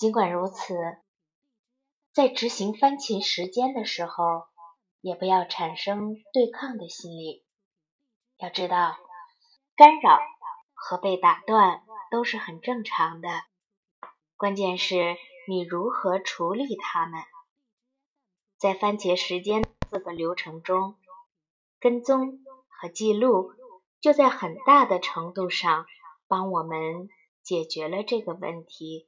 尽管如此，在执行番茄时间的时候，也不要产生对抗的心理。要知道，干扰和被打断都是很正常的，关键是你如何处理它们。在番茄时间四个流程中，跟踪和记录就在很大的程度上帮我们解决了这个问题。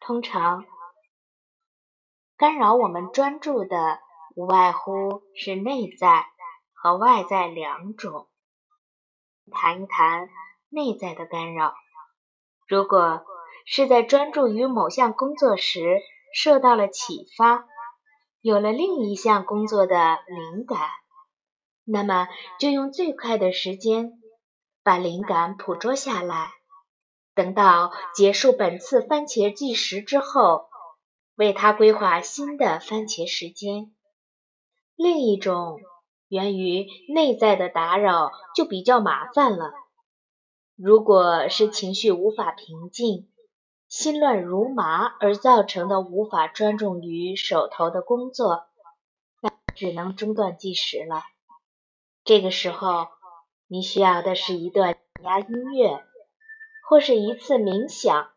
通常，干扰我们专注的无外乎是内在和外在两种。谈一谈内在的干扰。如果是在专注于某项工作时受到了启发，有了另一项工作的灵感，那么就用最快的时间把灵感捕捉下来。等到结束本次番茄计时之后，为它规划新的番茄时间。另一种源于内在的打扰就比较麻烦了。如果是情绪无法平静、心乱如麻而造成的无法专注于手头的工作，那只能中断计时了。这个时候，你需要的是一段压音乐。或是一次冥想，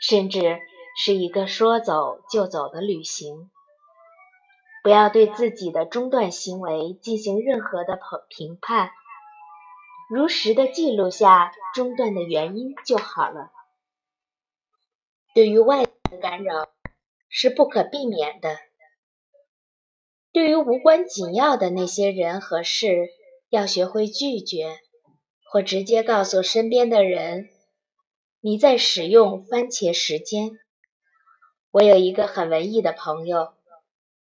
甚至是一个说走就走的旅行。不要对自己的中断行为进行任何的评判，如实的记录下中断的原因就好了。对于外界的干扰是不可避免的。对于无关紧要的那些人和事，要学会拒绝，或直接告诉身边的人。你在使用番茄时间。我有一个很文艺的朋友，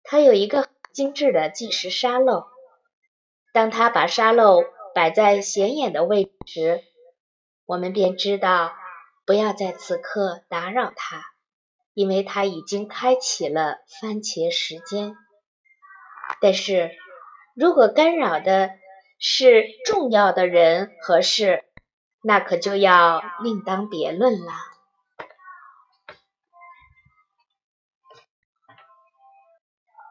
他有一个精致的计时沙漏。当他把沙漏摆在显眼的位置时，我们便知道不要在此刻打扰他，因为他已经开启了番茄时间。但是如果干扰的是重要的人和事，那可就要另当别论了。